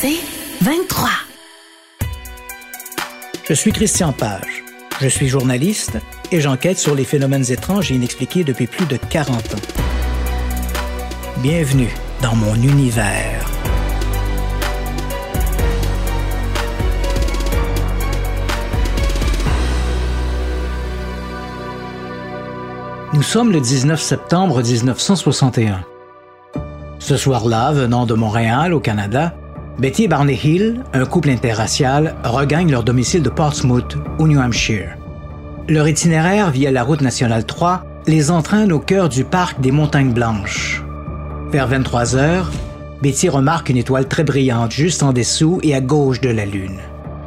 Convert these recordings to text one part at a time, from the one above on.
C'est 23. Je suis Christian Page. Je suis journaliste et j'enquête sur les phénomènes étranges et inexpliqués depuis plus de 40 ans. Bienvenue dans mon univers. Nous sommes le 19 septembre 1961. Ce soir-là, venant de Montréal, au Canada, Betty et Barney Hill, un couple interracial, regagnent leur domicile de Portsmouth, au New Hampshire. Leur itinéraire via la route nationale 3 les entraîne au cœur du parc des Montagnes Blanches. Vers 23 heures, Betty remarque une étoile très brillante juste en dessous et à gauche de la Lune.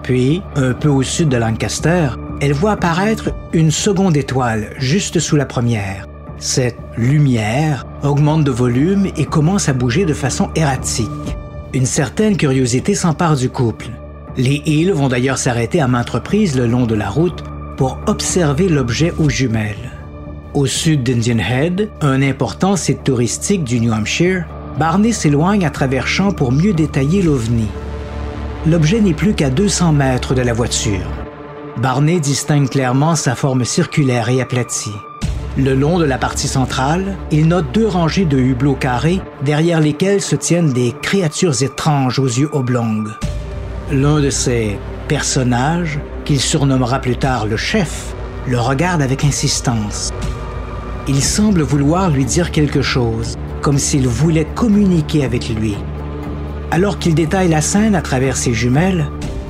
Puis, un peu au sud de Lancaster, elle voit apparaître une seconde étoile juste sous la première. Cette lumière augmente de volume et commence à bouger de façon erratique. Une certaine curiosité s'empare du couple. Les Hills vont d'ailleurs s'arrêter à maintes reprises le long de la route pour observer l'objet aux jumelles. Au sud d'Indian Head, un important site touristique du New Hampshire, Barney s'éloigne à travers champs pour mieux détailler l'OVNI. L'objet n'est plus qu'à 200 mètres de la voiture. Barney distingue clairement sa forme circulaire et aplatie. Le long de la partie centrale, il note deux rangées de hublots carrés derrière lesquels se tiennent des créatures étranges aux yeux oblongs. L'un de ces personnages, qu'il surnommera plus tard le chef, le regarde avec insistance. Il semble vouloir lui dire quelque chose, comme s'il voulait communiquer avec lui. Alors qu'il détaille la scène à travers ses jumelles,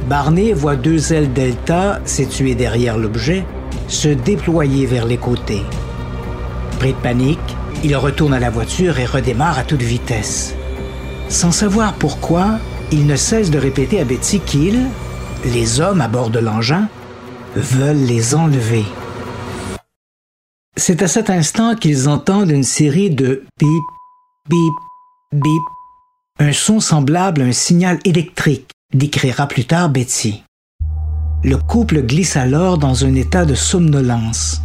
Barney voit deux ailes delta situées derrière l'objet se déployer vers les côtés. De panique, il retourne à la voiture et redémarre à toute vitesse. Sans savoir pourquoi, il ne cesse de répéter à Betty qu'il, les hommes à bord de l'engin, veulent les enlever. C'est à cet instant qu'ils entendent une série de bip, bip, bip, un son semblable à un signal électrique, décrira plus tard Betty. Le couple glisse alors dans un état de somnolence.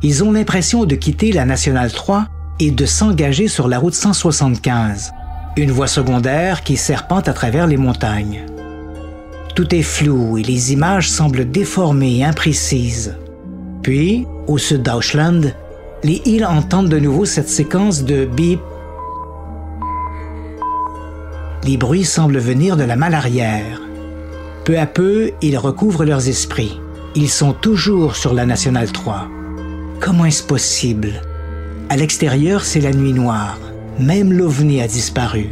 Ils ont l'impression de quitter la Nationale 3 et de s'engager sur la route 175, une voie secondaire qui serpente à travers les montagnes. Tout est flou et les images semblent déformées et imprécises. Puis, au sud d'Auschland, les Hills entendent de nouveau cette séquence de bip. Les bruits semblent venir de la malle arrière. Peu à peu, ils recouvrent leurs esprits. Ils sont toujours sur la Nationale 3. Comment est-ce possible? À l'extérieur, c'est la nuit noire. Même l'OVNI a disparu.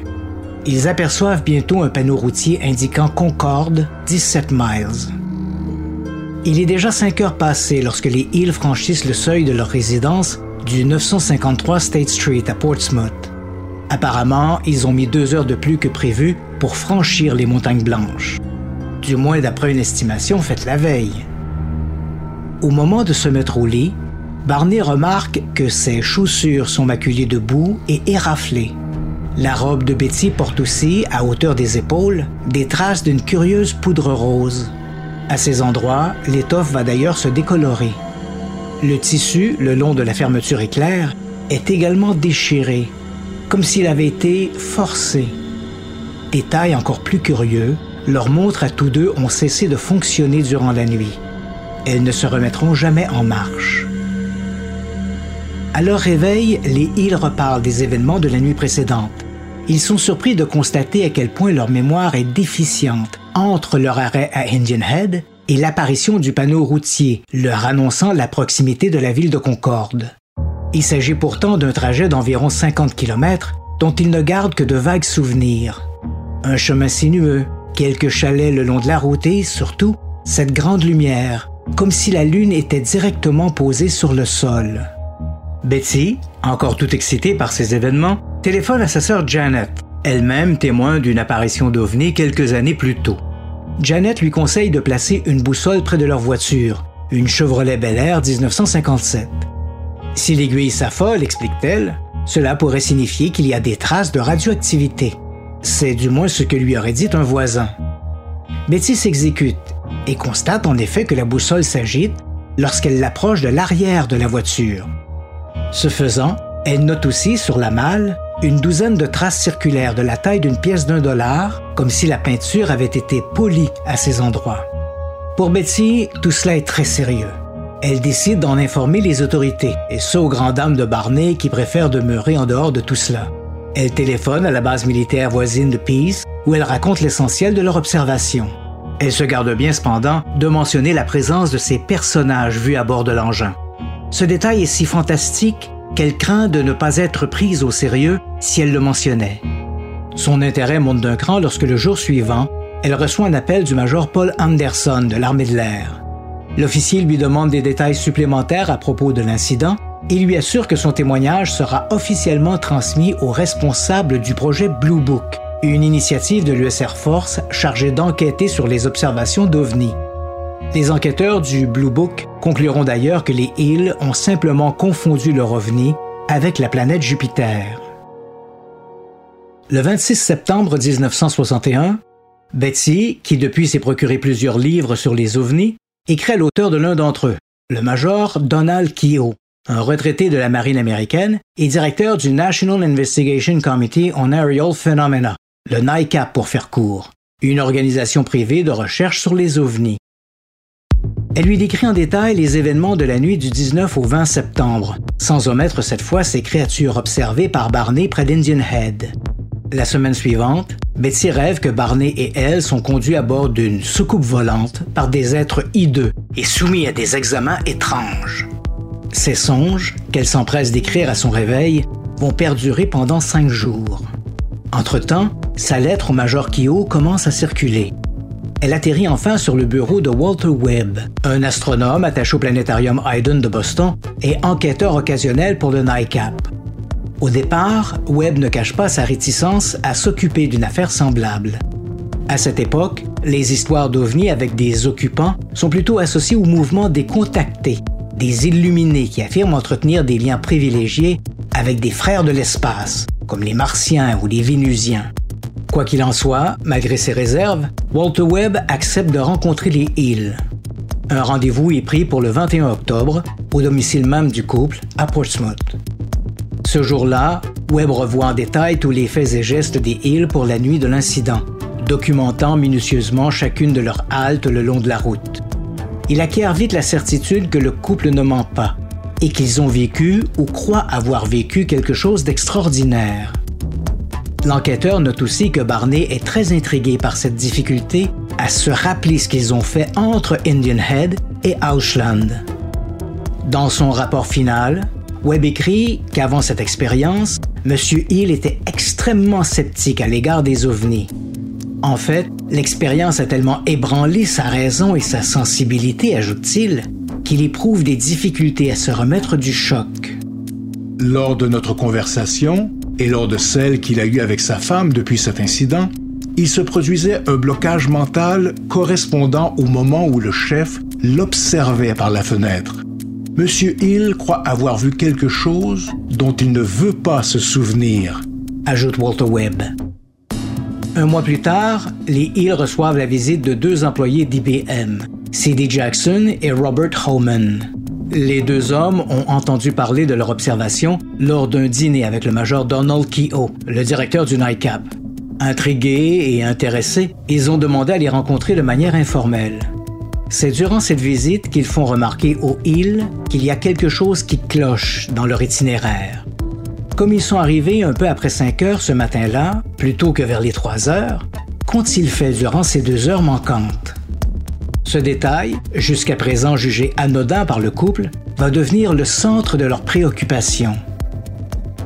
Ils aperçoivent bientôt un panneau routier indiquant Concorde, 17 miles. Il est déjà 5 heures passées lorsque les Hills franchissent le seuil de leur résidence du 953 State Street à Portsmouth. Apparemment, ils ont mis deux heures de plus que prévu pour franchir les montagnes blanches. Du moins d'après une estimation faite la veille. Au moment de se mettre au lit, Barney remarque que ses chaussures sont maculées de boue et éraflées. La robe de Betty porte aussi, à hauteur des épaules, des traces d'une curieuse poudre rose. À ces endroits, l'étoffe va d'ailleurs se décolorer. Le tissu, le long de la fermeture éclair, est également déchiré, comme s'il avait été forcé. Détail encore plus curieux, leurs montres à tous deux ont cessé de fonctionner durant la nuit. Elles ne se remettront jamais en marche. À leur réveil, les Hills reparlent des événements de la nuit précédente. Ils sont surpris de constater à quel point leur mémoire est déficiente entre leur arrêt à Indian Head et l'apparition du panneau routier leur annonçant la proximité de la ville de Concorde. Il s'agit pourtant d'un trajet d'environ 50 km dont ils ne gardent que de vagues souvenirs. Un chemin sinueux, quelques chalets le long de la route et, surtout, cette grande lumière, comme si la lune était directement posée sur le sol. Betty, encore tout excitée par ces événements, téléphone à sa sœur Janet, elle-même témoin d'une apparition d'OVNI quelques années plus tôt. Janet lui conseille de placer une boussole près de leur voiture, une Chevrolet Bel Air 1957. Si l'aiguille s'affole, explique-t-elle, cela pourrait signifier qu'il y a des traces de radioactivité. C'est du moins ce que lui aurait dit un voisin. Betty s'exécute et constate en effet que la boussole s'agite lorsqu'elle l'approche de l'arrière de la voiture. Ce faisant, elle note aussi sur la malle une douzaine de traces circulaires de la taille d'une pièce d'un dollar, comme si la peinture avait été polie à ces endroits. Pour Betsy, tout cela est très sérieux. Elle décide d'en informer les autorités, et ce aux grandes dames de Barney qui préfèrent demeurer en dehors de tout cela. Elle téléphone à la base militaire voisine de Peace, où elle raconte l'essentiel de leur observation. Elle se garde bien cependant de mentionner la présence de ces personnages vus à bord de l'engin. Ce détail est si fantastique qu'elle craint de ne pas être prise au sérieux si elle le mentionnait. Son intérêt monte d'un cran lorsque le jour suivant, elle reçoit un appel du major Paul Anderson de l'armée de l'air. L'officier lui demande des détails supplémentaires à propos de l'incident et lui assure que son témoignage sera officiellement transmis aux responsables du projet Blue Book, une initiative de l'US Air Force chargée d'enquêter sur les observations d'OVNI. Les enquêteurs du Blue Book concluront d'ailleurs que les Hills ont simplement confondu leur OVNI avec la planète Jupiter. Le 26 septembre 1961, Betsy, qui depuis s'est procuré plusieurs livres sur les ovnis, écrit l'auteur de l'un d'entre eux, le major Donald Keogh, un retraité de la marine américaine et directeur du National Investigation Committee on Aerial Phenomena, le NICAP pour faire court, une organisation privée de recherche sur les ovnis. Elle lui décrit en détail les événements de la nuit du 19 au 20 septembre, sans omettre cette fois ces créatures observées par Barney près d'Indian Head. La semaine suivante, Betsy rêve que Barney et elle sont conduits à bord d'une soucoupe volante par des êtres hideux et soumis à des examens étranges. Ces songes, qu'elle s'empresse d'écrire à son réveil, vont perdurer pendant cinq jours. Entre-temps, sa lettre au Major Kyo commence à circuler. Elle atterrit enfin sur le bureau de Walter Webb, un astronome attaché au planétarium Hayden de Boston et enquêteur occasionnel pour le NICAP. Au départ, Webb ne cache pas sa réticence à s'occuper d'une affaire semblable. À cette époque, les histoires d'OVNI avec des occupants sont plutôt associées au mouvement des contactés, des illuminés qui affirment entretenir des liens privilégiés avec des frères de l'espace, comme les Martiens ou les Vénusiens. Quoi qu'il en soit, malgré ses réserves, Walter Webb accepte de rencontrer les Hills. Un rendez-vous est pris pour le 21 octobre, au domicile même du couple, à Portsmouth. Ce jour-là, Webb revoit en détail tous les faits et gestes des Hills pour la nuit de l'incident, documentant minutieusement chacune de leurs haltes le long de la route. Il acquiert vite la certitude que le couple ne ment pas et qu'ils ont vécu ou croient avoir vécu quelque chose d'extraordinaire. L'enquêteur note aussi que Barney est très intrigué par cette difficulté à se rappeler ce qu'ils ont fait entre Indian Head et Auschland. Dans son rapport final, Webb écrit qu'avant cette expérience, M. Hill était extrêmement sceptique à l'égard des ovnis. En fait, l'expérience a tellement ébranlé sa raison et sa sensibilité, ajoute-t-il, qu'il éprouve des difficultés à se remettre du choc. Lors de notre conversation, et lors de celle qu'il a eue avec sa femme depuis cet incident, il se produisait un blocage mental correspondant au moment où le chef l'observait par la fenêtre. Monsieur Hill croit avoir vu quelque chose dont il ne veut pas se souvenir, ajoute Walter Webb. Un mois plus tard, les Hill reçoivent la visite de deux employés d'IBM, C.D. Jackson et Robert Homan. Les deux hommes ont entendu parler de leur observation lors d'un dîner avec le major Donald Keogh, le directeur du NICAP. Intrigués et intéressés, ils ont demandé à les rencontrer de manière informelle. C'est durant cette visite qu'ils font remarquer aux Hill qu'il y a quelque chose qui cloche dans leur itinéraire. Comme ils sont arrivés un peu après 5 heures ce matin-là, plutôt que vers les 3 heures, qu'ont-ils fait durant ces deux heures manquantes? Ce détail, jusqu'à présent jugé anodin par le couple, va devenir le centre de leur préoccupation.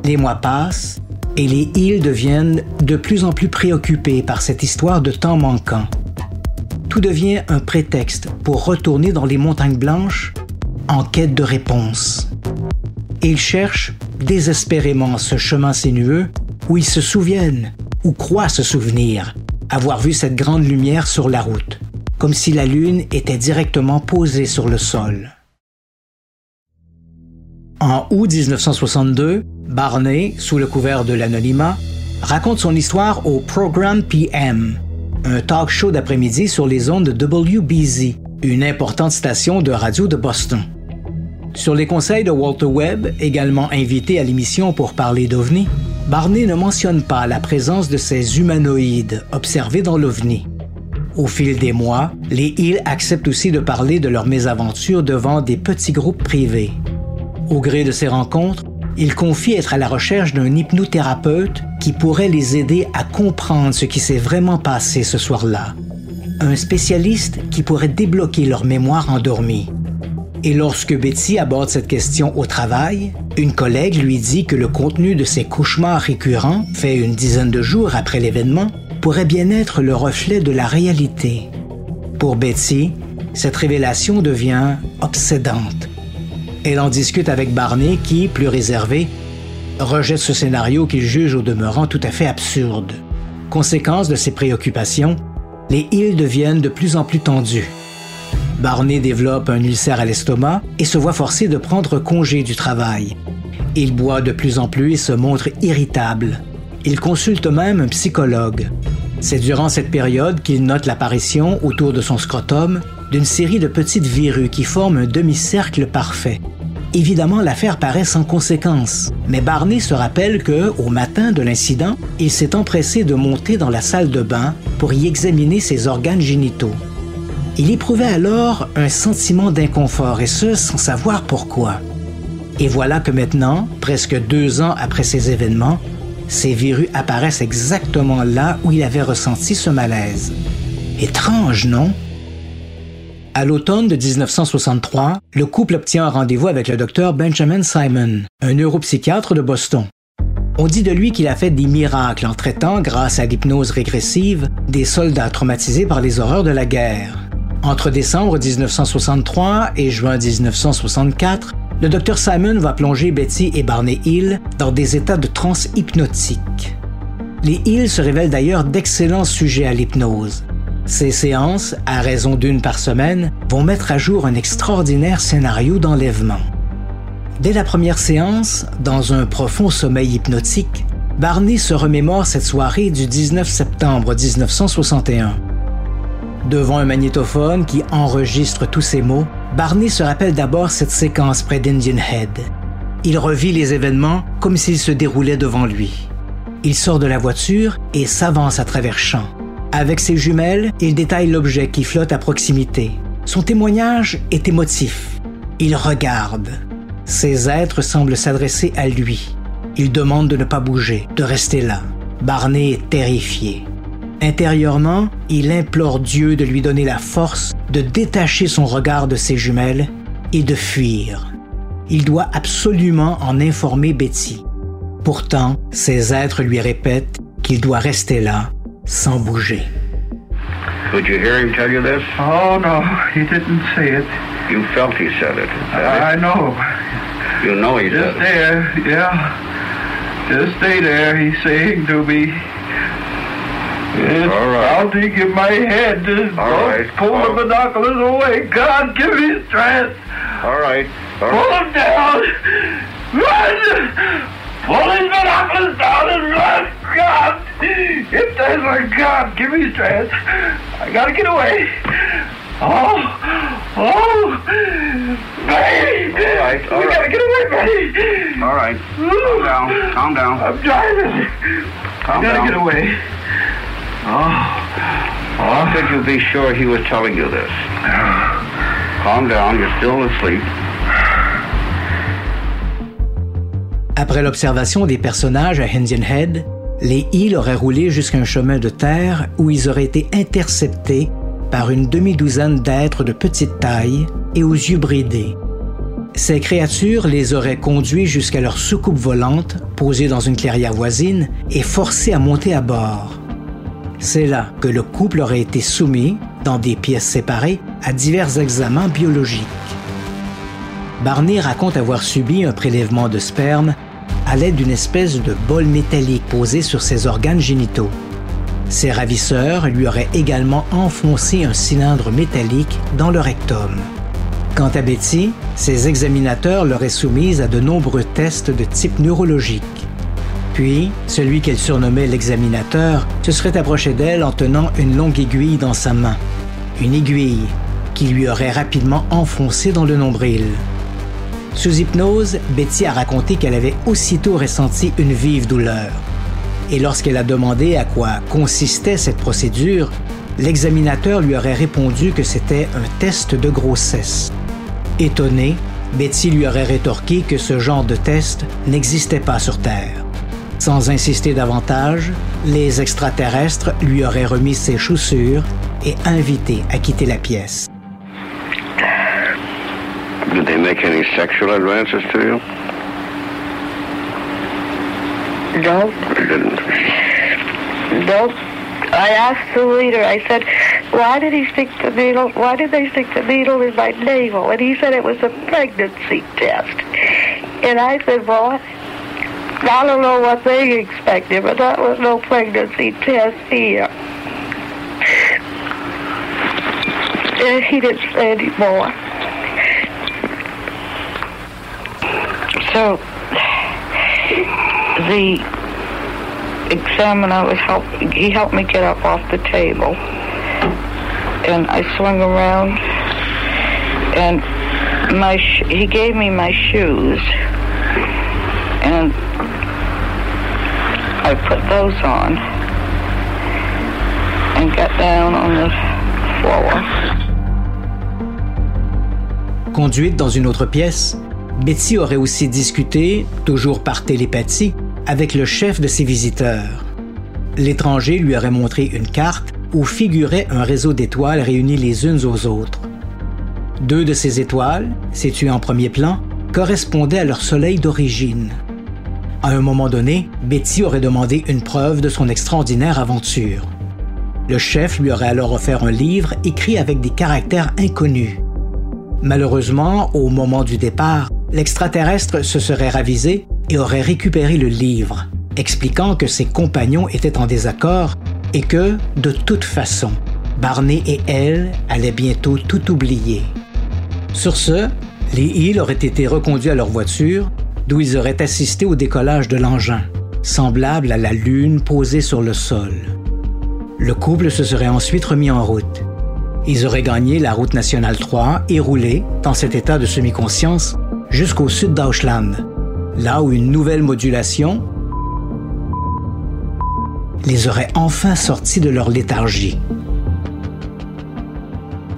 Les mois passent et les Hills deviennent de plus en plus préoccupés par cette histoire de temps manquant. Tout devient un prétexte pour retourner dans les montagnes blanches en quête de réponses. Ils cherchent désespérément ce chemin sinueux où ils se souviennent, ou croient se souvenir, avoir vu cette grande lumière sur la route, comme si la Lune était directement posée sur le sol. En août 1962, Barney, sous le couvert de l'anonymat, raconte son histoire au Program PM, un talk show d'après-midi sur les ondes de WBZ, une importante station de radio de Boston. Sur les conseils de Walter Webb, également invité à l'émission pour parler d'OVNI, Barney ne mentionne pas la présence de ces humanoïdes observés dans l'OVNI. Au fil des mois, les Hill acceptent aussi de parler de leurs mésaventures devant des petits groupes privés. Au gré de ces rencontres, ils confient être à la recherche d'un hypnothérapeute qui pourrait les aider à comprendre ce qui s'est vraiment passé ce soir-là. Un spécialiste qui pourrait débloquer leur mémoire endormie. Et lorsque Betty aborde cette question au travail, une collègue lui dit que le contenu de ses cauchemars récurrents, fait une dizaine de jours après l'événement, pourrait bien être le reflet de la réalité. Pour Betsy, cette révélation devient obsédante. Elle en discute avec Barney qui, plus réservé, rejette ce scénario qu'il juge au demeurant tout à fait absurde. Conséquence de ses préoccupations, les îles deviennent de plus en plus tendues. Barney développe un ulcère à l'estomac et se voit forcé de prendre congé du travail. Il boit de plus en plus et se montre irritable. Il consulte même un psychologue. C'est durant cette période qu'il note l'apparition autour de son scrotum d'une série de petites verrues qui forment un demi-cercle parfait. Évidemment, l'affaire paraît sans conséquence, mais Barney se rappelle que, au matin de l'incident, il s'est empressé de monter dans la salle de bain pour y examiner ses organes génitaux. Il éprouvait alors un sentiment d'inconfort, et ce, sans savoir pourquoi. Et voilà que maintenant, presque deux ans après ces événements, ces verrues apparaissent exactement là où il avait ressenti ce malaise. Étrange, non? À l'automne de 1963, le couple obtient un rendez-vous avec le docteur Benjamin Simon, un neuropsychiatre de Boston. On dit de lui qu'il a fait des miracles en traitant, grâce à l'hypnose régressive, des soldats traumatisés par les horreurs de la guerre. Entre décembre 1963 et juin 1964, le Dr Simon va plonger Betty et Barney Hill dans des états de transe hypnotique. Les Hill se révèlent d'ailleurs d'excellents sujets à l'hypnose. Ces séances, à raison d'une par semaine, vont mettre à jour un extraordinaire scénario d'enlèvement. Dès la première séance, dans un profond sommeil hypnotique, Barney se remémore cette soirée du 19 septembre 1961. Devant un magnétophone qui enregistre tous ces mots, Barney se rappelle d'abord cette séquence près d'Indian Head. Il revit les événements comme s'ils se déroulaient devant lui. Il sort de la voiture et s'avance à travers champs. Avec ses jumelles, il détaille l'objet qui flotte à proximité. Son témoignage est émotif. Il regarde. Ces êtres semblent s'adresser à lui. Il demande de ne pas bouger, de rester là. Barney est terrifié. Intérieurement, il implore Dieu de lui donner la force de détacher son regard de ses jumelles et de fuir. Il doit absolument en informer Betty. Pourtant, ces êtres lui répètent qu'il doit rester là, sans bouger. Could you hear him tell you this? Oh, no, he didn't say it. You felt he said it. I know. You know he Just said it. there, yeah. Just stay there, he's saying to me. Yes, All right. I'll take in my head. Just All right. pull the binoculars away. God, give me strength. All right. All Pull right. him down. Run! Pull his binoculars down and run! God! If there's a God, give me strength. I gotta get away. Oh! Oh! Buddy! All right, all we right. gotta get away, buddy! All right. Calm down. Calm down. I'm driving. Calm I gotta down. get away. How could you be sure he was telling you this? Calm down. You're still asleep. Après l'observation des personnages à Indian Head, les Hill auraient roulé jusqu'à un chemin de terre où ils auraient été interceptés par une demi-douzaine d'êtres de petite taille et aux yeux bridés. Ces créatures les auraient conduits jusqu'à leur soucoupe volante, posée dans une clairière voisine, et forcés à monter à bord. C'est là que le couple aurait été soumis, dans des pièces séparées, à divers examens biologiques. Barney raconte avoir subi un prélèvement de sperme à l'aide d'une espèce de bol métallique posé sur ses organes génitaux. Ses ravisseurs lui auraient également enfoncé un cylindre métallique dans le rectum. Quant à Betty, ses examinateurs l'auraient soumise à de nombreux tests de type neurologique. Puis, celui qu'elle surnommait l'examinateur se serait approché d'elle en tenant une longue aiguille dans sa main. Une aiguille qui lui aurait rapidement enfoncé dans le nombril. Sous hypnose, Betty a raconté qu'elle avait aussitôt ressenti une vive douleur. Et lorsqu'elle a demandé à quoi consistait cette procédure, l'examinateur lui aurait répondu que c'était un test de grossesse. Étonnée, Betty lui aurait rétorqué que ce genre de test n'existait pas sur Terre. Sans insister davantage, les extraterrestres lui auraient remis ses chaussures et invité à quitter la pièce. Did they make any sexual advances to you? No, They didn't. no. I asked the leader, I said, why did he stick the needle, why did they stick the needle in my navel? And he said it was a pregnancy test. And I said, well, I don't know what they expected, but that was no pregnancy test here. And he didn't say any more. So the examiner was help he helped me get up off the table and I swung around and my he gave me my shoes and I put those on and got down on the floor. Conduite dans une autre pièce, Betty aurait aussi discuté, toujours par télépathie, avec le chef de ses visiteurs. L'étranger lui aurait montré une carte où figurait un réseau d'étoiles réunies les unes aux autres. Deux de ces étoiles, situées en premier plan, correspondaient à leur soleil d'origine. À un moment donné, Betty aurait demandé une preuve de son extraordinaire aventure. Le chef lui aurait alors offert un livre écrit avec des caractères inconnus. Malheureusement, au moment du départ, l'extraterrestre se serait ravisé et aurait récupéré le livre, expliquant que ses compagnons étaient en désaccord et que, de toute façon, Barney et elle allaient bientôt tout oublier. Sur ce, les Hill auraient été reconduits à leur voiture, d'où ils auraient assisté au décollage de l'engin, semblable à la lune posée sur le sol. Le couple se serait ensuite remis en route. Ils auraient gagné la route nationale 3 et roulé, dans cet état de semi-conscience, jusqu'au sud d'Auschland, là où une nouvelle modulation les aurait enfin sortis de leur léthargie.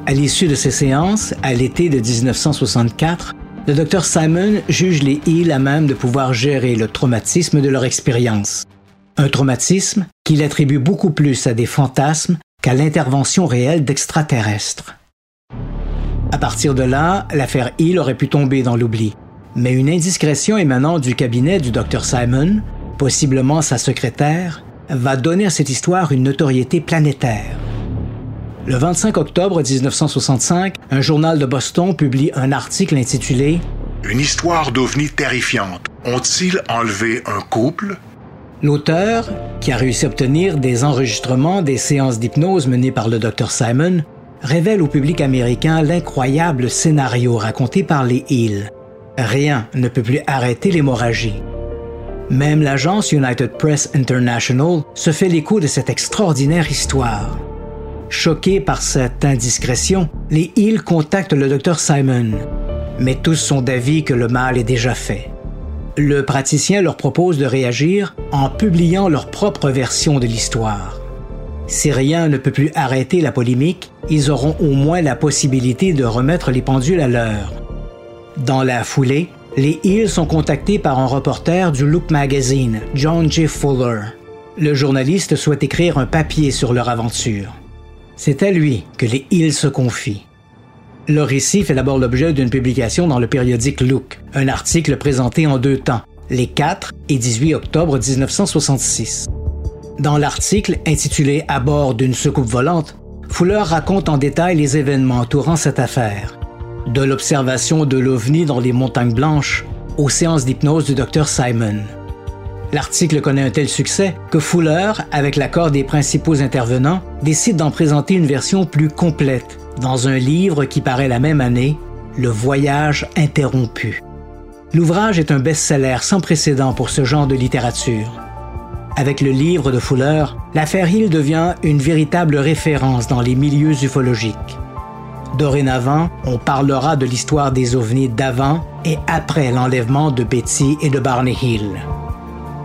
À l'issue de ces séances, à l'été de 1964, le docteur Simon juge les Hill à même de pouvoir gérer le traumatisme de leur expérience. Un traumatisme qu'il attribue beaucoup plus à des fantasmes qu'à l'intervention réelle d'extraterrestres. À partir de là, l'affaire Hill aurait pu tomber dans l'oubli. Mais une indiscrétion émanant du cabinet du docteur Simon, possiblement sa secrétaire, va donner à cette histoire une notoriété planétaire. Le 25 octobre 1965, un journal de Boston publie un article intitulé Une histoire d'ovni terrifiante. Ont-ils enlevé un couple? L'auteur, qui a réussi à obtenir des enregistrements des séances d'hypnose menées par le Dr Simon, révèle au public américain l'incroyable scénario raconté par les Hill. Rien ne peut plus arrêter l'hémorragie. Même l'agence United Press International se fait l'écho de cette extraordinaire histoire. Choqués par cette indiscrétion, les Hill contactent le Dr Simon, mais tous sont d'avis que le mal est déjà fait. Le praticien leur propose de réagir en publiant leur propre version de l'histoire. Si rien ne peut plus arrêter la polémique, ils auront au moins la possibilité de remettre les pendules à l'heure. Dans la foulée, les Hills sont contactés par un reporter du Look Magazine, John J. Fuller. Le journaliste souhaite écrire un papier sur leur aventure. C'est à lui que les Hills se confient. Leur récit fait d'abord l'objet d'une publication dans le périodique Look, un article présenté en deux temps, les 4 et 18 octobre 1966. Dans l'article intitulé À bord d'une soucoupe volante, Fuller raconte en détail les événements entourant cette affaire, de l'observation de l'OVNI dans les montagnes blanches aux séances d'hypnose du Dr Simon. L'article connaît un tel succès que Fuller, avec l'accord des principaux intervenants, décide d'en présenter une version plus complète dans un livre qui paraît la même année, Le Voyage interrompu. L'ouvrage est un best-seller sans précédent pour ce genre de littérature. Avec le livre de Fuller, l'affaire Hill devient une véritable référence dans les milieux ufologiques. Dorénavant, on parlera de l'histoire des ovnis d'avant et après l'enlèvement de Betty et de Barney Hill.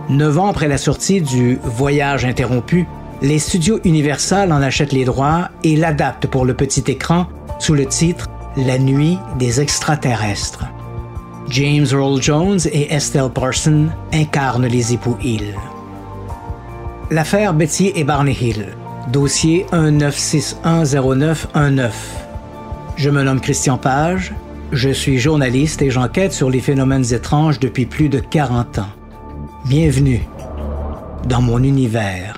Neuf ans après la sortie du Voyage interrompu, les studios Universal en achètent les droits et l'adaptent pour le petit écran sous le titre La nuit des extraterrestres. James Earl Jones et Estelle Parson incarnent les époux Hill. L'affaire Betty et Barney Hill, dossier 19610919. Je me nomme Christian Page, je suis journaliste et j'enquête sur les phénomènes étranges depuis plus de 40 ans. Bienvenue dans mon univers.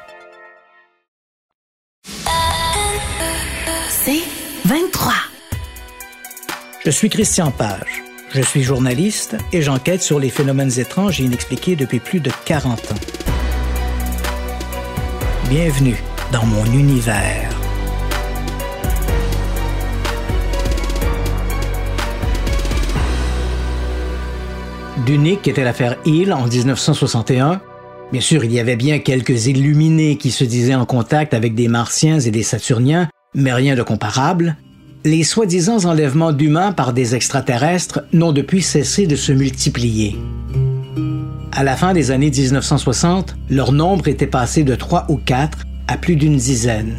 C'est 23. Je suis Christian Page. Je suis journaliste et j'enquête sur les phénomènes étranges et inexpliqués depuis plus de 40 ans. Bienvenue dans mon univers. D'unique était l'affaire Hill en 1961. Bien sûr, il y avait bien quelques illuminés qui se disaient en contact avec des Martiens et des Saturniens, mais rien de comparable. Les soi-disant enlèvements d'humains par des extraterrestres n'ont depuis cessé de se multiplier. À la fin des années 1960, leur nombre était passé de 3 ou 4 à plus d'une dizaine.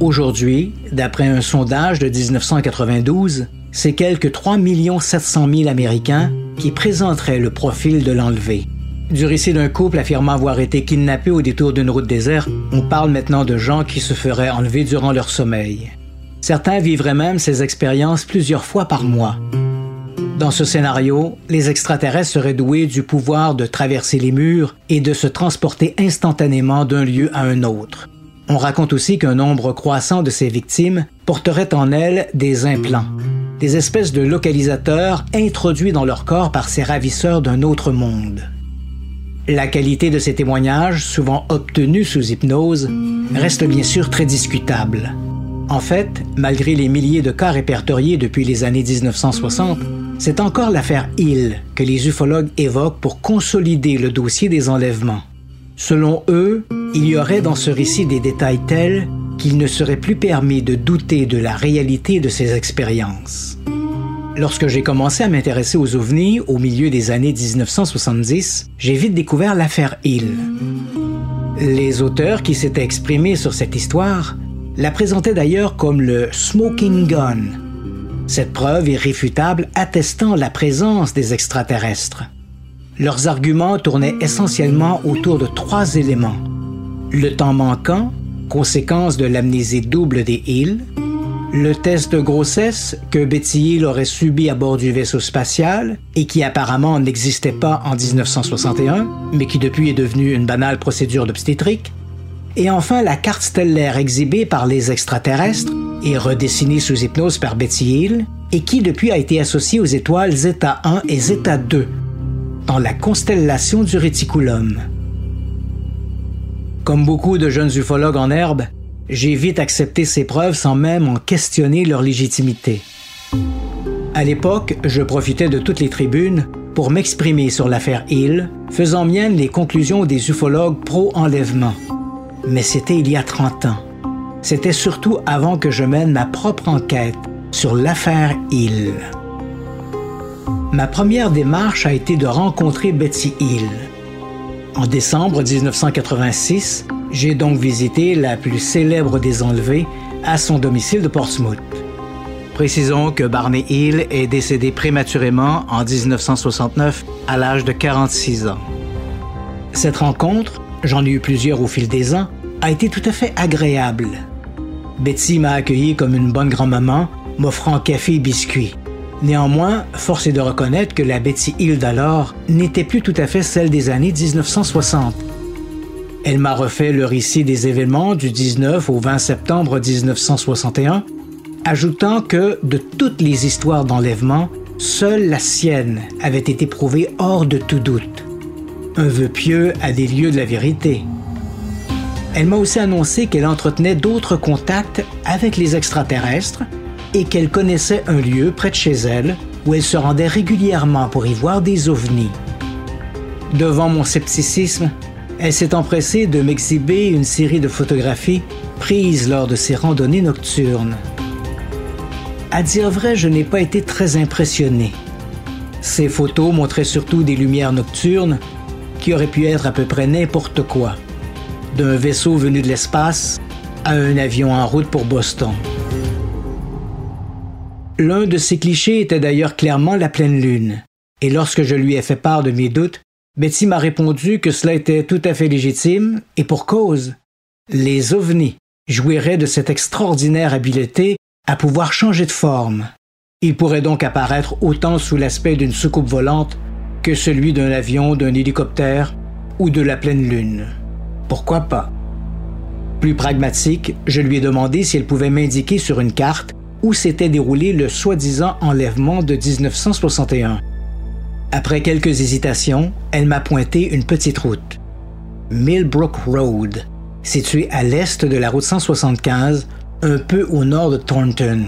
Aujourd'hui, d'après un sondage de 1992, c'est quelques 3 700 000 Américains qui présenteraient le profil de l'enlevé. Du récit d'un couple affirmant avoir été kidnappé au détour d'une route déserte, on parle maintenant de gens qui se feraient enlever durant leur sommeil. Certains vivraient même ces expériences plusieurs fois par mois. Dans ce scénario, les extraterrestres seraient doués du pouvoir de traverser les murs et de se transporter instantanément d'un lieu à un autre. On raconte aussi qu'un nombre croissant de ces victimes porteraient en elles des implants, des espèces de localisateurs introduits dans leur corps par ces ravisseurs d'un autre monde. La qualité de ces témoignages, souvent obtenus sous hypnose, reste bien sûr très discutable. En fait, malgré les milliers de cas répertoriés depuis les années 1960, c'est encore l'affaire Hill que les ufologues évoquent pour consolider le dossier des enlèvements. Selon eux, il y aurait dans ce récit des détails tels qu'il ne serait plus permis de douter de la réalité de ces expériences. Lorsque j'ai commencé à m'intéresser aux ovnis au milieu des années 1970, j'ai vite découvert l'affaire Hill. Les auteurs qui s'étaient exprimés sur cette histoire la présentaient d'ailleurs comme le smoking gun, cette preuve irréfutable attestant la présence des extraterrestres. Leurs arguments tournaient essentiellement autour de trois éléments. Le temps manquant, conséquence de l'amnésie double des Hills, le test de grossesse que Betty Hill aurait subi à bord du vaisseau spatial et qui apparemment n'existait pas en 1961, mais qui depuis est devenu une banale procédure d'obstétrique, et enfin la carte stellaire exhibée par les extraterrestres et redessinée sous hypnose par Betty Hill, et qui depuis a été associée aux étoiles Zeta 1 et Zeta 2, dans la constellation du réticulum. Comme beaucoup de jeunes ufologues en herbe, j'ai vite accepté ces preuves sans même en questionner leur légitimité. À l'époque, je profitais de toutes les tribunes pour m'exprimer sur l'affaire Hill, faisant mienne les conclusions des ufologues pro-enlèvement. Mais c'était il y a 30 ans. C'était surtout avant que je mène ma propre enquête sur l'affaire Hill. Ma première démarche a été de rencontrer Betty Hill. En décembre 1986, j'ai donc visité la plus célèbre des enlevés à son domicile de Portsmouth. Précisons que Barney Hill est décédé prématurément en 1969 à l'âge de 46 ans. Cette rencontre, j'en ai eu plusieurs au fil des ans, a été tout à fait agréable. Betsy m'a accueilli comme une bonne grand-maman, m'offrant café et biscuits. Néanmoins, force est de reconnaître que la Betty Hill d'alors n'était plus tout à fait celle des années 1960. Elle m'a refait le récit des événements du 19 au 20 septembre 1961, ajoutant que de toutes les histoires d'enlèvement, seule la sienne avait été prouvée hors de tout doute. Un vœu pieux a des lieux de la vérité. Elle m'a aussi annoncé qu'elle entretenait d'autres contacts avec les extraterrestres et qu'elle connaissait un lieu près de chez elle où elle se rendait régulièrement pour y voir des ovnis. Devant mon scepticisme, elle s'est empressée de m'exhiber une série de photographies prises lors de ses randonnées nocturnes. À dire vrai, je n'ai pas été très impressionné. Ces photos montraient surtout des lumières nocturnes qui auraient pu être à peu près n'importe quoi, d'un vaisseau venu de l'espace à un avion en route pour Boston. L'un de ces clichés était d'ailleurs clairement la pleine lune. Et lorsque je lui ai fait part de mes doutes, Betty m'a répondu que cela était tout à fait légitime et pour cause. Les ovnis jouiraient de cette extraordinaire habileté à pouvoir changer de forme. Ils pourraient donc apparaître autant sous l'aspect d'une soucoupe volante que celui d'un avion, d'un hélicoptère ou de la pleine lune. Pourquoi pas? Plus pragmatique, je lui ai demandé si elle pouvait m'indiquer sur une carte où s'était déroulé le soi-disant enlèvement de 1961. Après quelques hésitations, elle m'a pointé une petite route. Millbrook Road, située à l'est de la route 175, un peu au nord de Thornton.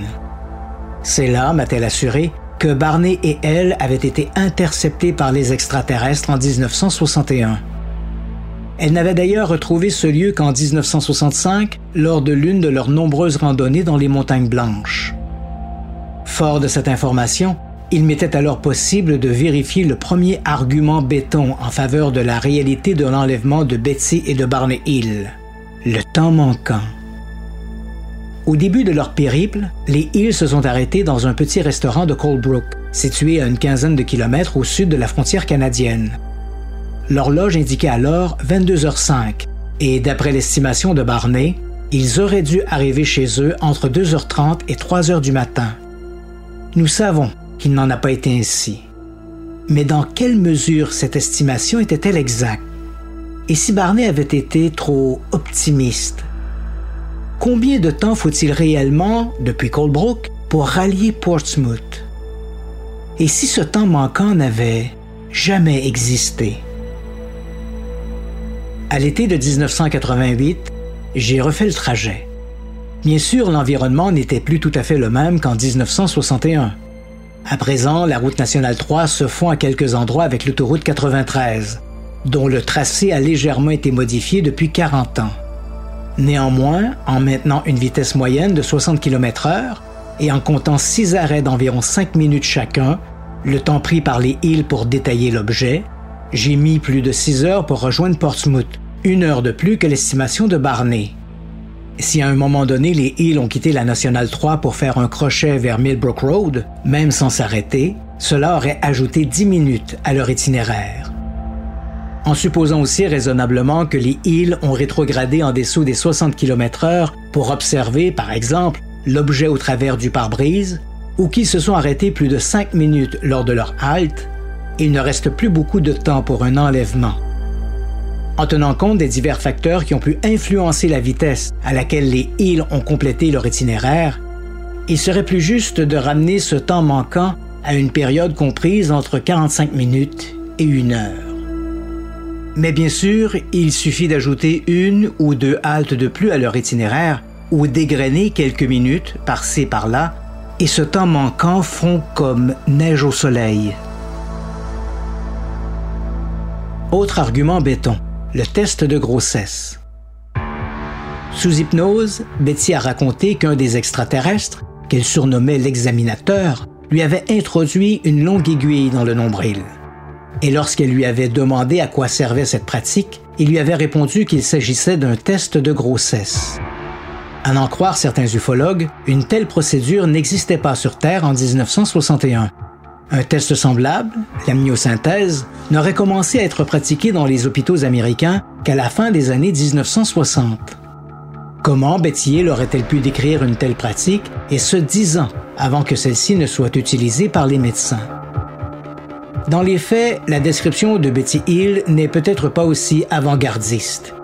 C'est là, m'a-t-elle assuré, que Barney et elle avaient été interceptés par les extraterrestres en 1961. Elle n'avait d'ailleurs retrouvé ce lieu qu'en 1965, lors de l'une de leurs nombreuses randonnées dans les montagnes blanches. Fort de cette information, il m'était alors possible de vérifier le premier argument béton en faveur de la réalité de l'enlèvement de Betsy et de Barney Hill, le temps manquant. Au début de leur périple, les Hills se sont arrêtés dans un petit restaurant de Coldbrook, situé à une quinzaine de kilomètres au sud de la frontière canadienne. L'horloge indiquait alors 22h05 et d'après l'estimation de Barney, ils auraient dû arriver chez eux entre 2h30 et 3h du matin. Nous savons qu'il n'en a pas été ainsi. Mais dans quelle mesure cette estimation était-elle exacte? Et si Barney avait été trop optimiste? Combien de temps faut-il réellement, depuis Coldbrook, pour rallier Portsmouth? Et si ce temps manquant n'avait jamais existé? À l'été de 1988, j'ai refait le trajet. Bien sûr, l'environnement n'était plus tout à fait le même qu'en 1961. À présent, la route nationale 3 se fond à quelques endroits avec l'autoroute 93, dont le tracé a légèrement été modifié depuis 40 ans. Néanmoins, en maintenant une vitesse moyenne de 60 km/h et en comptant six arrêts d'environ 5 minutes chacun, le temps pris par les îles pour détailler l'objet, j'ai mis plus de 6 heures pour rejoindre Portsmouth, une heure de plus que l'estimation de Barney. Si à un moment donné les Hills ont quitté la Nationale 3 pour faire un crochet vers Millbrook Road, même sans s'arrêter, cela aurait ajouté 10 minutes à leur itinéraire. En supposant aussi raisonnablement que les Hills ont rétrogradé en dessous des 60 km/h pour observer, par exemple, l'objet au travers du pare-brise, ou qu'ils se sont arrêtés plus de 5 minutes lors de leur halte, il ne reste plus beaucoup de temps pour un enlèvement. En tenant compte des divers facteurs qui ont pu influencer la vitesse à laquelle les îles ont complété leur itinéraire, il serait plus juste de ramener ce temps manquant à une période comprise entre 45 minutes et une heure. Mais bien sûr, il suffit d'ajouter une ou deux haltes de plus à leur itinéraire ou dégrainer quelques minutes par-ci par-là, et ce temps manquant fond comme neige au soleil. Autre argument béton, le test de grossesse. Sous hypnose, Betty a raconté qu'un des extraterrestres, qu'elle surnommait l'examinateur, lui avait introduit une longue aiguille dans le nombril. Et lorsqu'elle lui avait demandé à quoi servait cette pratique, il lui avait répondu qu'il s'agissait d'un test de grossesse. À n'en croire certains ufologues, une telle procédure n'existait pas sur Terre en 1961. Un test semblable, la myosynthèse, n'aurait commencé à être pratiqué dans les hôpitaux américains qu'à la fin des années 1960. Comment Betty Hill aurait-elle pu décrire une telle pratique, et ce dix ans avant que celle-ci ne soit utilisée par les médecins? Dans les faits, la description de Betty Hill n'est peut-être pas aussi avant-gardiste.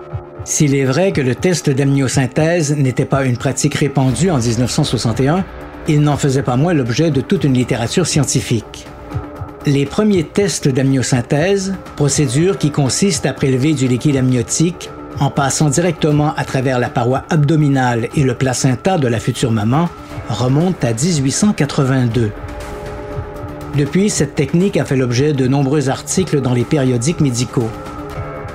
S'il est vrai que le test d'amniosynthèse n'était pas une pratique répandue en 1961, il n'en faisait pas moins l'objet de toute une littérature scientifique. Les premiers tests d'amniosynthèse, procédure qui consiste à prélever du liquide amniotique en passant directement à travers la paroi abdominale et le placenta de la future maman, remontent à 1882. Depuis, cette technique a fait l'objet de nombreux articles dans les périodiques médicaux.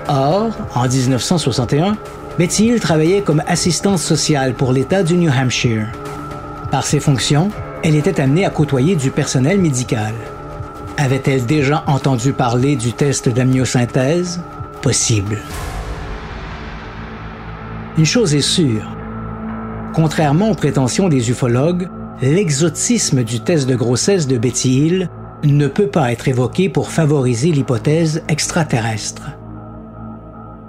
Or, en 1961, Betty Hill travaillait comme assistante sociale pour l'État du New Hampshire. Par ses fonctions, elle était amenée à côtoyer du personnel médical. Avait-elle déjà entendu parler du test d'amniosynthèse? Possible. Une chose est sûre. Contrairement aux prétentions des ufologues, l'exotisme du test de grossesse de Betty Hill ne peut pas être évoqué pour favoriser l'hypothèse extraterrestre.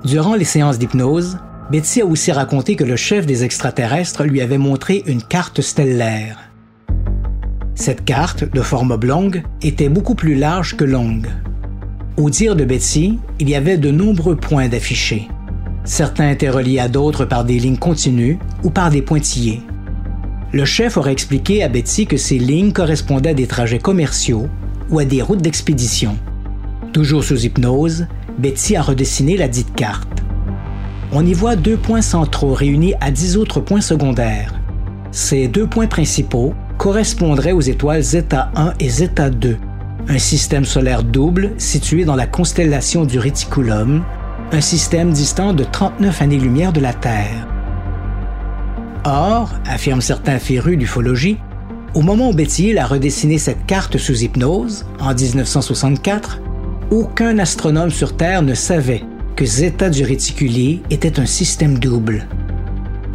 Durant les séances d'hypnose, Betsy a aussi raconté que le chef des extraterrestres lui avait montré une carte stellaire. Cette carte, de forme oblongue, était beaucoup plus large que longue. Au dire de Betsy, il y avait de nombreux points d'affichés. Certains étaient reliés à d'autres par des lignes continues ou par des pointillés. Le chef aurait expliqué à Betsy que ces lignes correspondaient à des trajets commerciaux ou à des routes d'expédition. Toujours sous hypnose, Betsy a redessiné la dite carte. On y voit deux points centraux réunis à dix autres points secondaires. Ces deux points principaux correspondraient aux étoiles Zeta 1 et Zeta 2, un système solaire double situé dans la constellation du Réticulum, un système distant de 39 années-lumière de la Terre. Or, affirment certains férus d'ufologie, au moment où Betty Hill a redessiné cette carte sous hypnose, en 1964, aucun astronome sur Terre ne savait que Zeta du réticulé était un système double.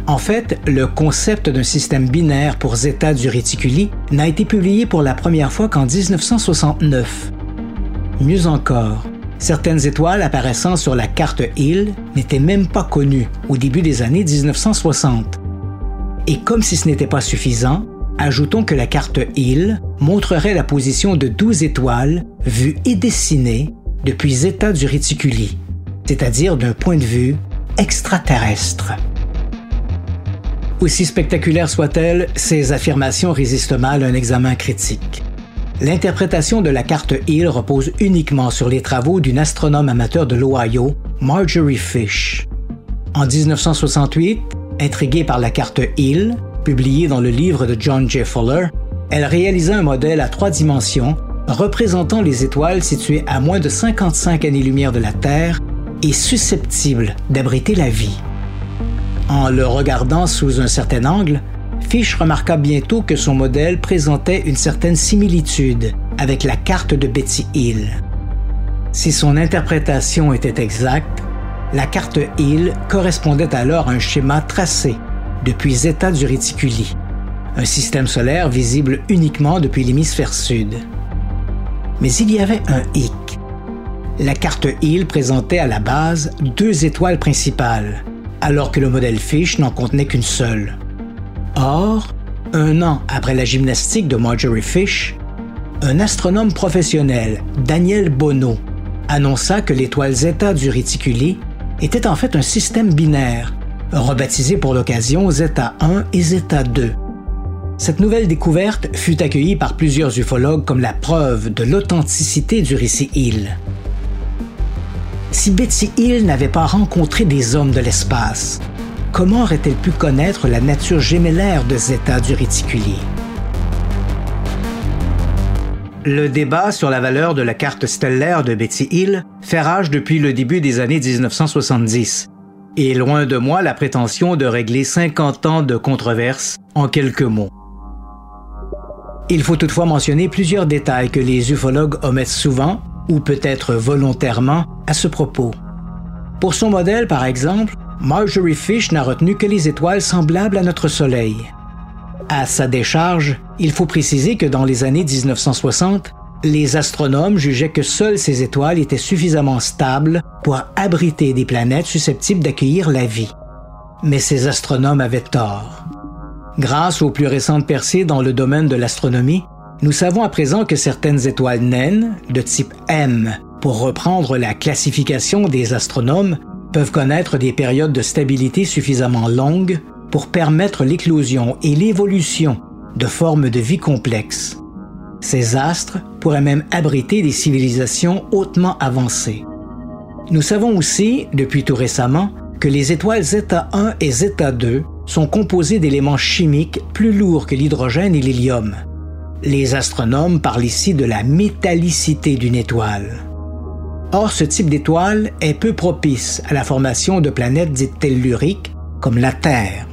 En fait, le concept d'un système binaire pour Zeta du réticulé n'a été publié pour la première fois qu'en 1969. Mieux encore, certaines étoiles apparaissant sur la carte Hill n'étaient même pas connues au début des années 1960. Et comme si ce n'était pas suffisant, Ajoutons que la carte Hill montrerait la position de 12 étoiles vues et dessinées depuis Zeta du réticuli, c'est-à-dire d'un point de vue extraterrestre. Aussi spectaculaires soient-elles, ces affirmations résistent mal à un examen critique. L'interprétation de la carte Hill repose uniquement sur les travaux d'une astronome amateur de l'Ohio, Marjorie Fish. En 1968, intriguée par la carte Hill, publiée dans le livre de John J. Fuller, elle réalisa un modèle à trois dimensions représentant les étoiles situées à moins de 55 années-lumière de la Terre et susceptibles d'abriter la vie. En le regardant sous un certain angle, Fish remarqua bientôt que son modèle présentait une certaine similitude avec la carte de Betty Hill. Si son interprétation était exacte, la carte Hill correspondait alors à un schéma tracé depuis Zeta du Réticuli, un système solaire visible uniquement depuis l'hémisphère sud. Mais il y avait un hic. La carte Hill présentait à la base deux étoiles principales, alors que le modèle Fish n'en contenait qu'une seule. Or, un an après la gymnastique de Marjorie Fish, un astronome professionnel, Daniel Bono, annonça que l'étoile Zeta du Réticuli était en fait un système binaire rebaptisé pour l'occasion Zeta 1 et Zeta 2. Cette nouvelle découverte fut accueillie par plusieurs ufologues comme la preuve de l'authenticité du récit Hill. Si Betsy Hill n'avait pas rencontré des hommes de l'espace, comment aurait-elle pu connaître la nature gémellaire de Zeta du réticulier? Le débat sur la valeur de la carte stellaire de Betty Hill fait rage depuis le début des années 1970 et loin de moi la prétention de régler 50 ans de controverse en quelques mots. Il faut toutefois mentionner plusieurs détails que les ufologues omettent souvent, ou peut-être volontairement, à ce propos. Pour son modèle, par exemple, Marjorie Fish n'a retenu que les étoiles semblables à notre Soleil. À sa décharge, il faut préciser que dans les années 1960, les astronomes jugeaient que seules ces étoiles étaient suffisamment stables pour abriter des planètes susceptibles d'accueillir la vie. Mais ces astronomes avaient tort. Grâce aux plus récentes percées dans le domaine de l'astronomie, nous savons à présent que certaines étoiles naines, de type M, pour reprendre la classification des astronomes, peuvent connaître des périodes de stabilité suffisamment longues pour permettre l'éclosion et l'évolution de formes de vie complexes. Ces astres pourraient même abriter des civilisations hautement avancées. Nous savons aussi, depuis tout récemment, que les étoiles Zeta 1 et Zeta 2 sont composées d'éléments chimiques plus lourds que l'hydrogène et l'hélium. Les astronomes parlent ici de la métallicité d'une étoile. Or, ce type d'étoile est peu propice à la formation de planètes dites telluriques, comme la Terre.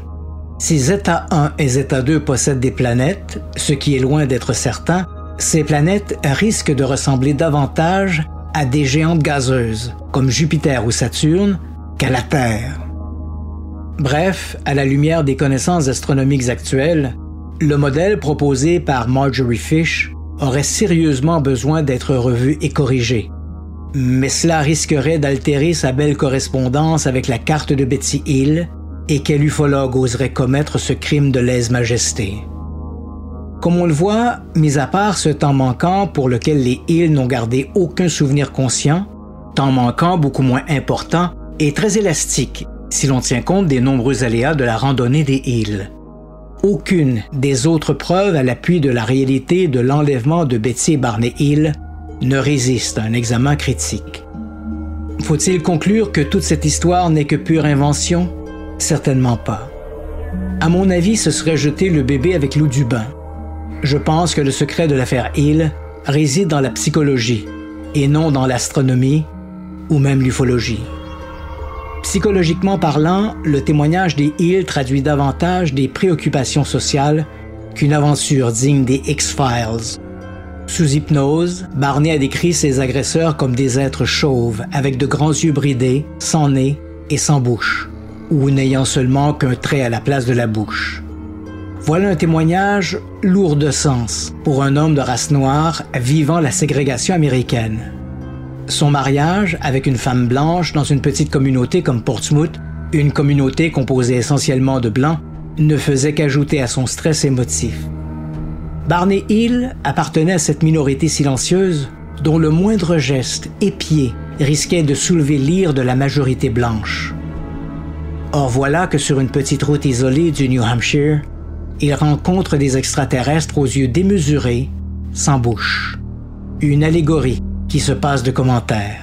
Si Zeta 1 et Zeta 2 possèdent des planètes, ce qui est loin d'être certain, ces planètes risquent de ressembler davantage à des géantes gazeuses, comme Jupiter ou Saturne, qu'à la Terre. Bref, à la lumière des connaissances astronomiques actuelles, le modèle proposé par Marjorie Fish aurait sérieusement besoin d'être revu et corrigé. Mais cela risquerait d'altérer sa belle correspondance avec la carte de Betsy Hill et quel ufologue oserait commettre ce crime de lèse-majesté. Comme on le voit, mis à part ce temps manquant pour lequel les Hill n'ont gardé aucun souvenir conscient, temps manquant beaucoup moins important et très élastique si l'on tient compte des nombreux aléas de la randonnée des îles. Aucune des autres preuves à l'appui de la réalité de l'enlèvement de Betsy Barney Hill ne résiste à un examen critique. Faut-il conclure que toute cette histoire n'est que pure invention? Certainement pas. À mon avis, ce serait jeter le bébé avec l'eau du bain. Je pense que le secret de l'affaire Hill réside dans la psychologie et non dans l'astronomie ou même l'ufologie. Psychologiquement parlant, le témoignage des Hill traduit davantage des préoccupations sociales qu'une aventure digne des X-Files. Sous hypnose, Barney a décrit ses agresseurs comme des êtres chauves, avec de grands yeux bridés, sans nez et sans bouche, ou n'ayant seulement qu'un trait à la place de la bouche. Voilà un témoignage lourd de sens pour un homme de race noire vivant la ségrégation américaine. Son mariage avec une femme blanche dans une petite communauté comme Portsmouth, une communauté composée essentiellement de blancs, ne faisait qu'ajouter à son stress émotif. Barney Hill appartenait à cette minorité silencieuse dont le moindre geste épié risquait de soulever l'ire de la majorité blanche. Or voilà que sur une petite route isolée du New Hampshire, il rencontre des extraterrestres aux yeux démesurés, sans bouche. Une allégorie qui se passe de commentaires.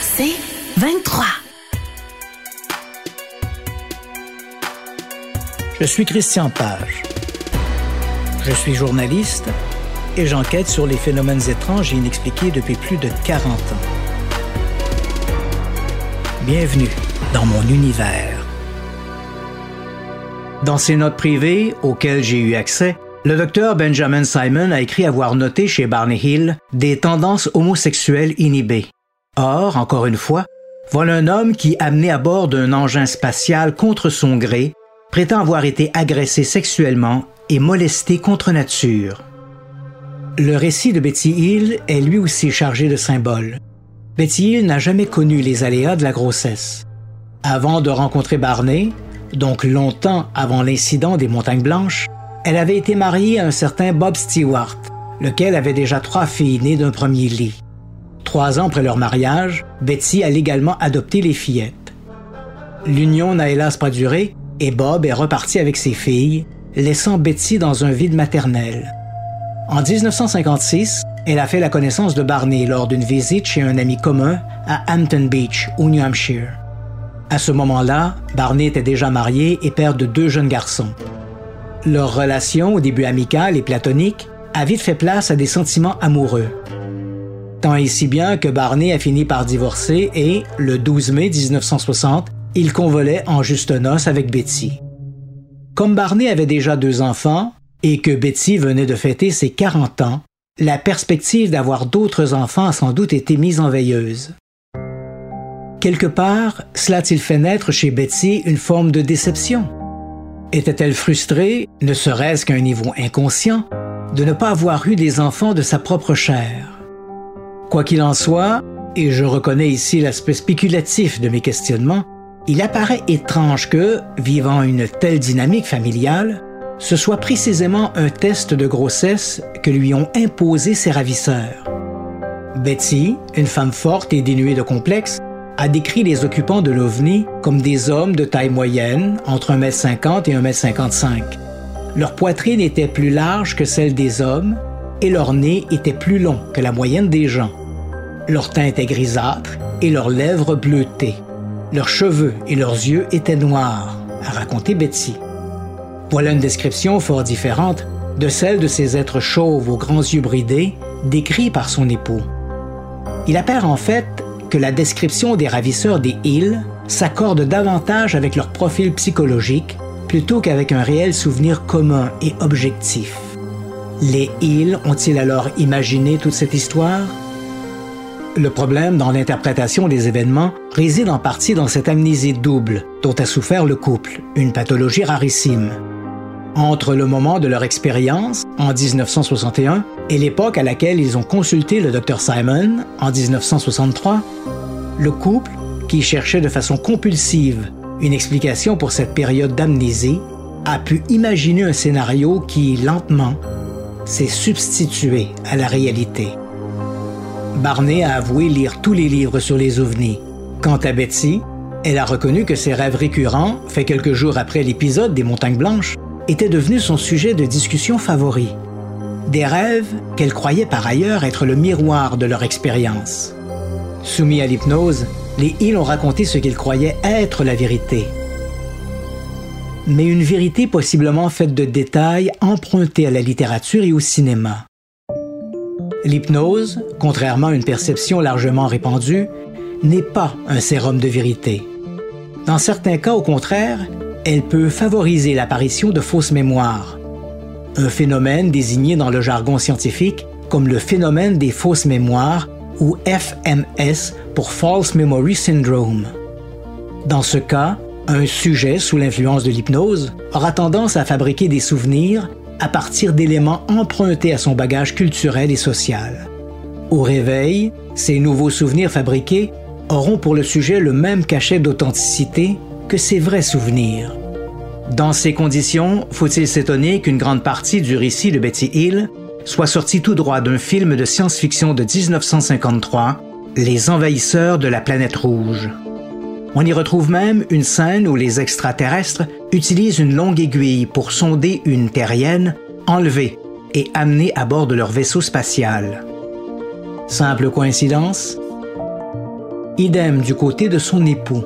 C'est 23. Je suis Christian Page. Je suis journaliste et j'enquête sur les phénomènes étranges et inexpliqués depuis plus de 40 ans. Bienvenue dans mon univers. Dans ses notes privées, auxquelles j'ai eu accès, le docteur Benjamin Simon a écrit avoir noté chez Barney Hill des tendances homosexuelles inhibées. Or, encore une fois, voilà un homme qui, amené à bord d'un engin spatial contre son gré, prétend avoir été agressé sexuellement et molesté contre nature. Le récit de Betty Hill est lui aussi chargé de symboles. Betty Hill n'a jamais connu les aléas de la grossesse. Avant de rencontrer Barney, donc longtemps avant l'incident des Montagnes Blanches, elle avait été mariée à un certain Bob Stewart, lequel avait déjà trois filles nées d'un premier lit. Trois ans après leur mariage, Betsy a légalement adopté les fillettes. L'union n'a hélas pas duré et Bob est reparti avec ses filles, laissant Betsy dans un vide maternel. En 1956, elle a fait la connaissance de Barney lors d'une visite chez un ami commun à Hampton Beach, au New Hampshire. À ce moment-là, Barney était déjà marié et père de deux jeunes garçons. Leur relation, au début amicale et platonique, a vite fait place à des sentiments amoureux. Tant et si bien que Barney a fini par divorcer et, le 12 mai 1960, il convolait en juste noces avec Betsy. Comme Barney avait déjà deux enfants et que Betsy venait de fêter ses 40 ans, la perspective d'avoir d'autres enfants a sans doute été mise en veilleuse. Quelque part, cela a-t-il fait naître chez Betsy une forme de déception? Était-elle frustrée, ne serait-ce qu'à un niveau inconscient, de ne pas avoir eu des enfants de sa propre chair? Quoi qu'il en soit, et je reconnais ici l'aspect spéculatif de mes questionnements, il apparaît étrange que, vivant une telle dynamique familiale, ce soit précisément un test de grossesse que lui ont imposé ses ravisseurs. Betsy, une femme forte et dénuée de complexes, a décrit les occupants de l'OVNI comme des hommes de taille moyenne, entre 1m50 et 1m55. Leur poitrine était plus large que celle des hommes et leur nez était plus long que la moyenne des gens. Leur teint était grisâtre et leurs lèvres bleutées. Leurs cheveux et leurs yeux étaient noirs, a raconté Betsy. Voilà une description fort différente de celle de ces êtres chauves aux grands yeux bridés décrits par son époux. Il apparaît en fait que la description des ravisseurs des Hills s'accorde davantage avec leur profil psychologique plutôt qu'avec un réel souvenir commun et objectif. Les Hills ont-ils alors imaginé toute cette histoire? Le problème dans l'interprétation des événements réside en partie dans cette amnésie double dont a souffert le couple, une pathologie rarissime. Entre le moment de leur expérience, en 1961, et l'époque à laquelle ils ont consulté le Dr Simon, en 1963, le couple, qui cherchait de façon compulsive une explication pour cette période d'amnésie, a pu imaginer un scénario qui, lentement, s'est substitué à la réalité. Barney a avoué lire tous les livres sur les ovnis. Quant à Betsy, elle a reconnu que ses rêves récurrents, faits quelques jours après l'épisode des Montagnes Blanches, étaient devenus son sujet de discussion favori. Des rêves qu'elle croyait par ailleurs être le miroir de leur expérience. Soumis à l'hypnose, les Hills ont raconté ce qu'ils croyaient être la vérité, mais une vérité possiblement faite de détails empruntés à la littérature et au cinéma. L'hypnose, contrairement à une perception largement répandue, n'est pas un sérum de vérité. Dans certains cas, au contraire, elle peut favoriser l'apparition de fausses mémoires, un phénomène désigné dans le jargon scientifique comme le phénomène des fausses mémoires ou FMS pour False Memory Syndrome. Dans ce cas, un sujet sous l'influence de l'hypnose aura tendance à fabriquer des souvenirs à partir d'éléments empruntés à son bagage culturel et social. Au réveil, ces nouveaux souvenirs fabriqués auront pour le sujet le même cachet d'authenticité que ses vrais souvenirs. Dans ces conditions, faut-il s'étonner qu'une grande partie du récit de Betty Hill soit sortie tout droit d'un film de science-fiction de 1953, Les envahisseurs de la planète rouge. On y retrouve même une scène où les extraterrestres utilisent une longue aiguille pour sonder une terrienne enlevée et amenée à bord de leur vaisseau spatial. Simple coïncidence? Idem du côté de son époux.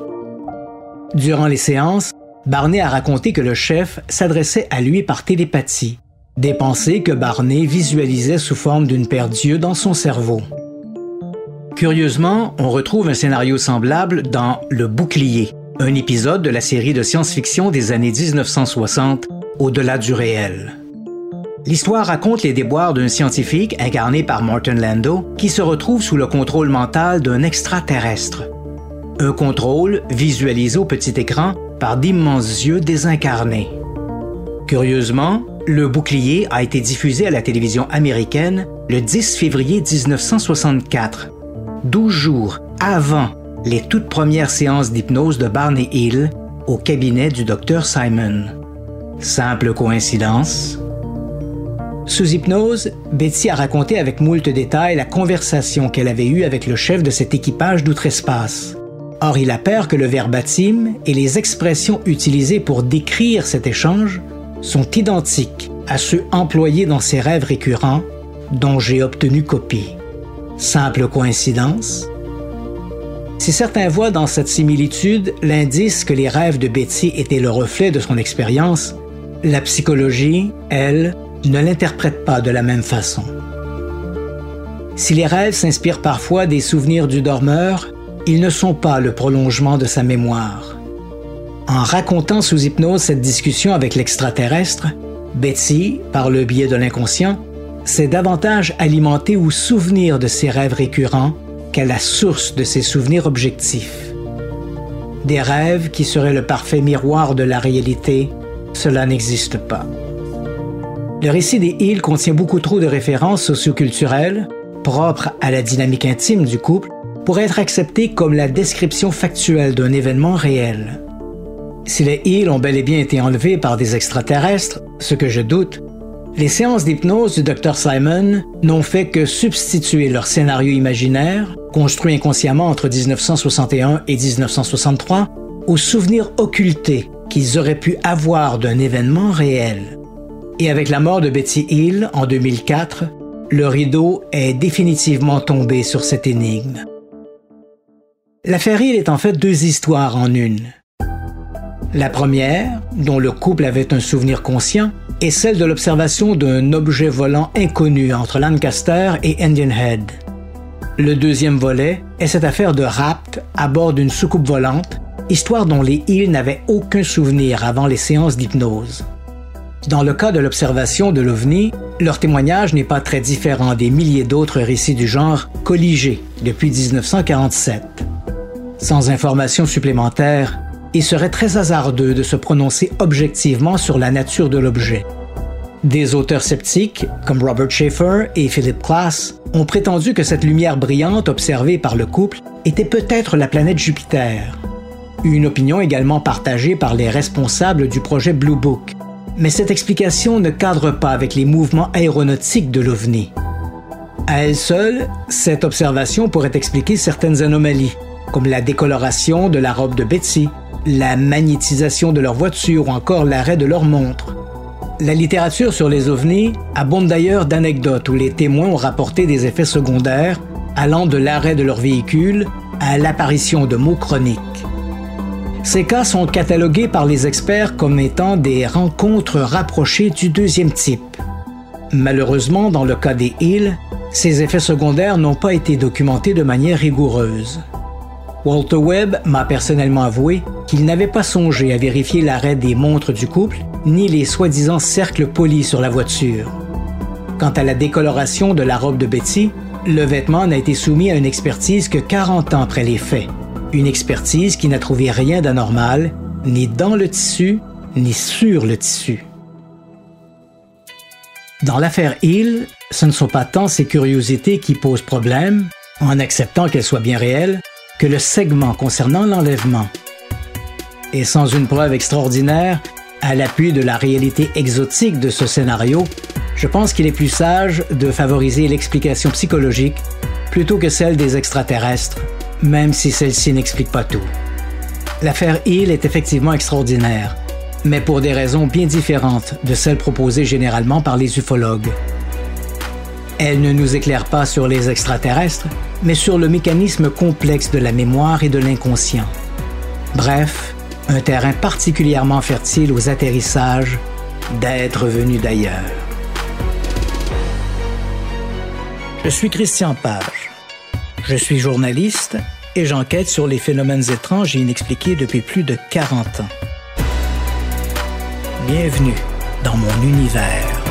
Durant les séances, Barney a raconté que le chef s'adressait à lui par télépathie, des pensées que Barney visualisait sous forme d'une paire d'yeux dans son cerveau. Curieusement, on retrouve un scénario semblable dans Le Bouclier, un épisode de la série de science-fiction des années 1960, Au-delà du réel. L'histoire raconte les déboires d'un scientifique incarné par Martin Lando qui se retrouve sous le contrôle mental d'un extraterrestre. Un contrôle visualisé au petit écran par d'immenses yeux désincarnés. Curieusement, le bouclier a été diffusé à la télévision américaine le 10 février 1964 12 jours avant les toutes premières séances d'hypnose de Barney Hill au cabinet du docteur Simon. Simple coïncidence? Sous hypnose, Betty a raconté avec moult détails la conversation qu'elle avait eue avec le chef de cet équipage d'outre-espace. Or, il appert que le verbatim et les expressions utilisées pour décrire cet échange sont identiques à ceux employés dans ses rêves récurrents dont j'ai obtenu copie. Simple coïncidence? Si certains voient dans cette similitude l'indice que les rêves de Betty étaient le reflet de son expérience, la psychologie, elle, ne l'interprète pas de la même façon. Si les rêves s'inspirent parfois des souvenirs du dormeur, ils ne sont pas le prolongement de sa mémoire. En racontant sous hypnose cette discussion avec l'extraterrestre, Betsy, par le biais de l'inconscient, s'est davantage alimentée ou souvenir de ses rêves récurrents qu'à la source de ses souvenirs objectifs. Des rêves qui seraient le parfait miroir de la réalité, cela n'existe pas. Le récit des îles contient beaucoup trop de références socioculturelles, propres à la dynamique intime du couple, pour être accepté comme la description factuelle d'un événement réel. Si les îles ont bel et bien été enlevées par des extraterrestres, ce que je doute, les séances d'hypnose du Dr Simon n'ont fait que substituer leur scénario imaginaire, construit inconsciemment entre 1961 et 1963, aux souvenirs occultés qu'ils auraient pu avoir d'un événement réel. Et avec la mort de Betty Hill en 2004, le rideau est définitivement tombé sur cette énigme. L'affaire Hill est en fait deux histoires en une. La première, dont le couple avait un souvenir conscient, est celle de l'observation d'un objet volant inconnu entre Lancaster et Indian Head. Le deuxième volet est cette affaire de rapt à bord d'une soucoupe volante, histoire dont les îles n'avaient aucun souvenir avant les séances d'hypnose. Dans le cas de l'observation de l'OVNI, leur témoignage n'est pas très différent des milliers d'autres récits du genre colligés depuis 1947. Sans informations supplémentaires, il serait très hasardeux de se prononcer objectivement sur la nature de l'objet. Des auteurs sceptiques, comme Robert Schaeffer et Philip Klass, ont prétendu que cette lumière brillante observée par le couple était peut-être la planète Jupiter. Une opinion également partagée par les responsables du projet Blue Book. Mais cette explication ne cadre pas avec les mouvements aéronautiques de l'OVNI. À elle seule, cette observation pourrait expliquer certaines anomalies, comme la décoloration de la robe de Betsy, la magnétisation de leur voiture ou encore l'arrêt de leur montre. La littérature sur les ovnis abonde d'ailleurs d'anecdotes où les témoins ont rapporté des effets secondaires allant de l'arrêt de leur véhicule à l'apparition de mots chroniques. Ces cas sont catalogués par les experts comme étant des rencontres rapprochées du deuxième type. Malheureusement, dans le cas des îles, ces effets secondaires n'ont pas été documentés de manière rigoureuse. Walter Webb m'a personnellement avoué qu'il n'avait pas songé à vérifier l'arrêt des montres du couple ni les soi-disant cercles polis sur la voiture. Quant à la décoloration de la robe de Betty, le vêtement n'a été soumis à une expertise que 40 ans après les faits. Une expertise qui n'a trouvé rien d'anormal, ni dans le tissu, ni sur le tissu. Dans l'affaire Hill, ce ne sont pas tant ces curiosités qui posent problème, en acceptant qu'elles soient bien réelles, que le segment concernant l'enlèvement. Et sans une preuve extraordinaire, à l'appui de la réalité exotique de ce scénario, je pense qu'il est plus sage de favoriser l'explication psychologique plutôt que celle des extraterrestres, même si celle-ci n'explique pas tout. L'affaire Hill est effectivement extraordinaire, mais pour des raisons bien différentes de celles proposées généralement par les ufologues. Elle ne nous éclaire pas sur les extraterrestres, mais sur le mécanisme complexe de la mémoire et de l'inconscient. Bref, un terrain particulièrement fertile aux atterrissages d'êtres venus d'ailleurs. Je suis Christian Page. Je suis journaliste et j'enquête sur les phénomènes étranges et inexpliqués depuis plus de 40 ans. Bienvenue dans mon univers.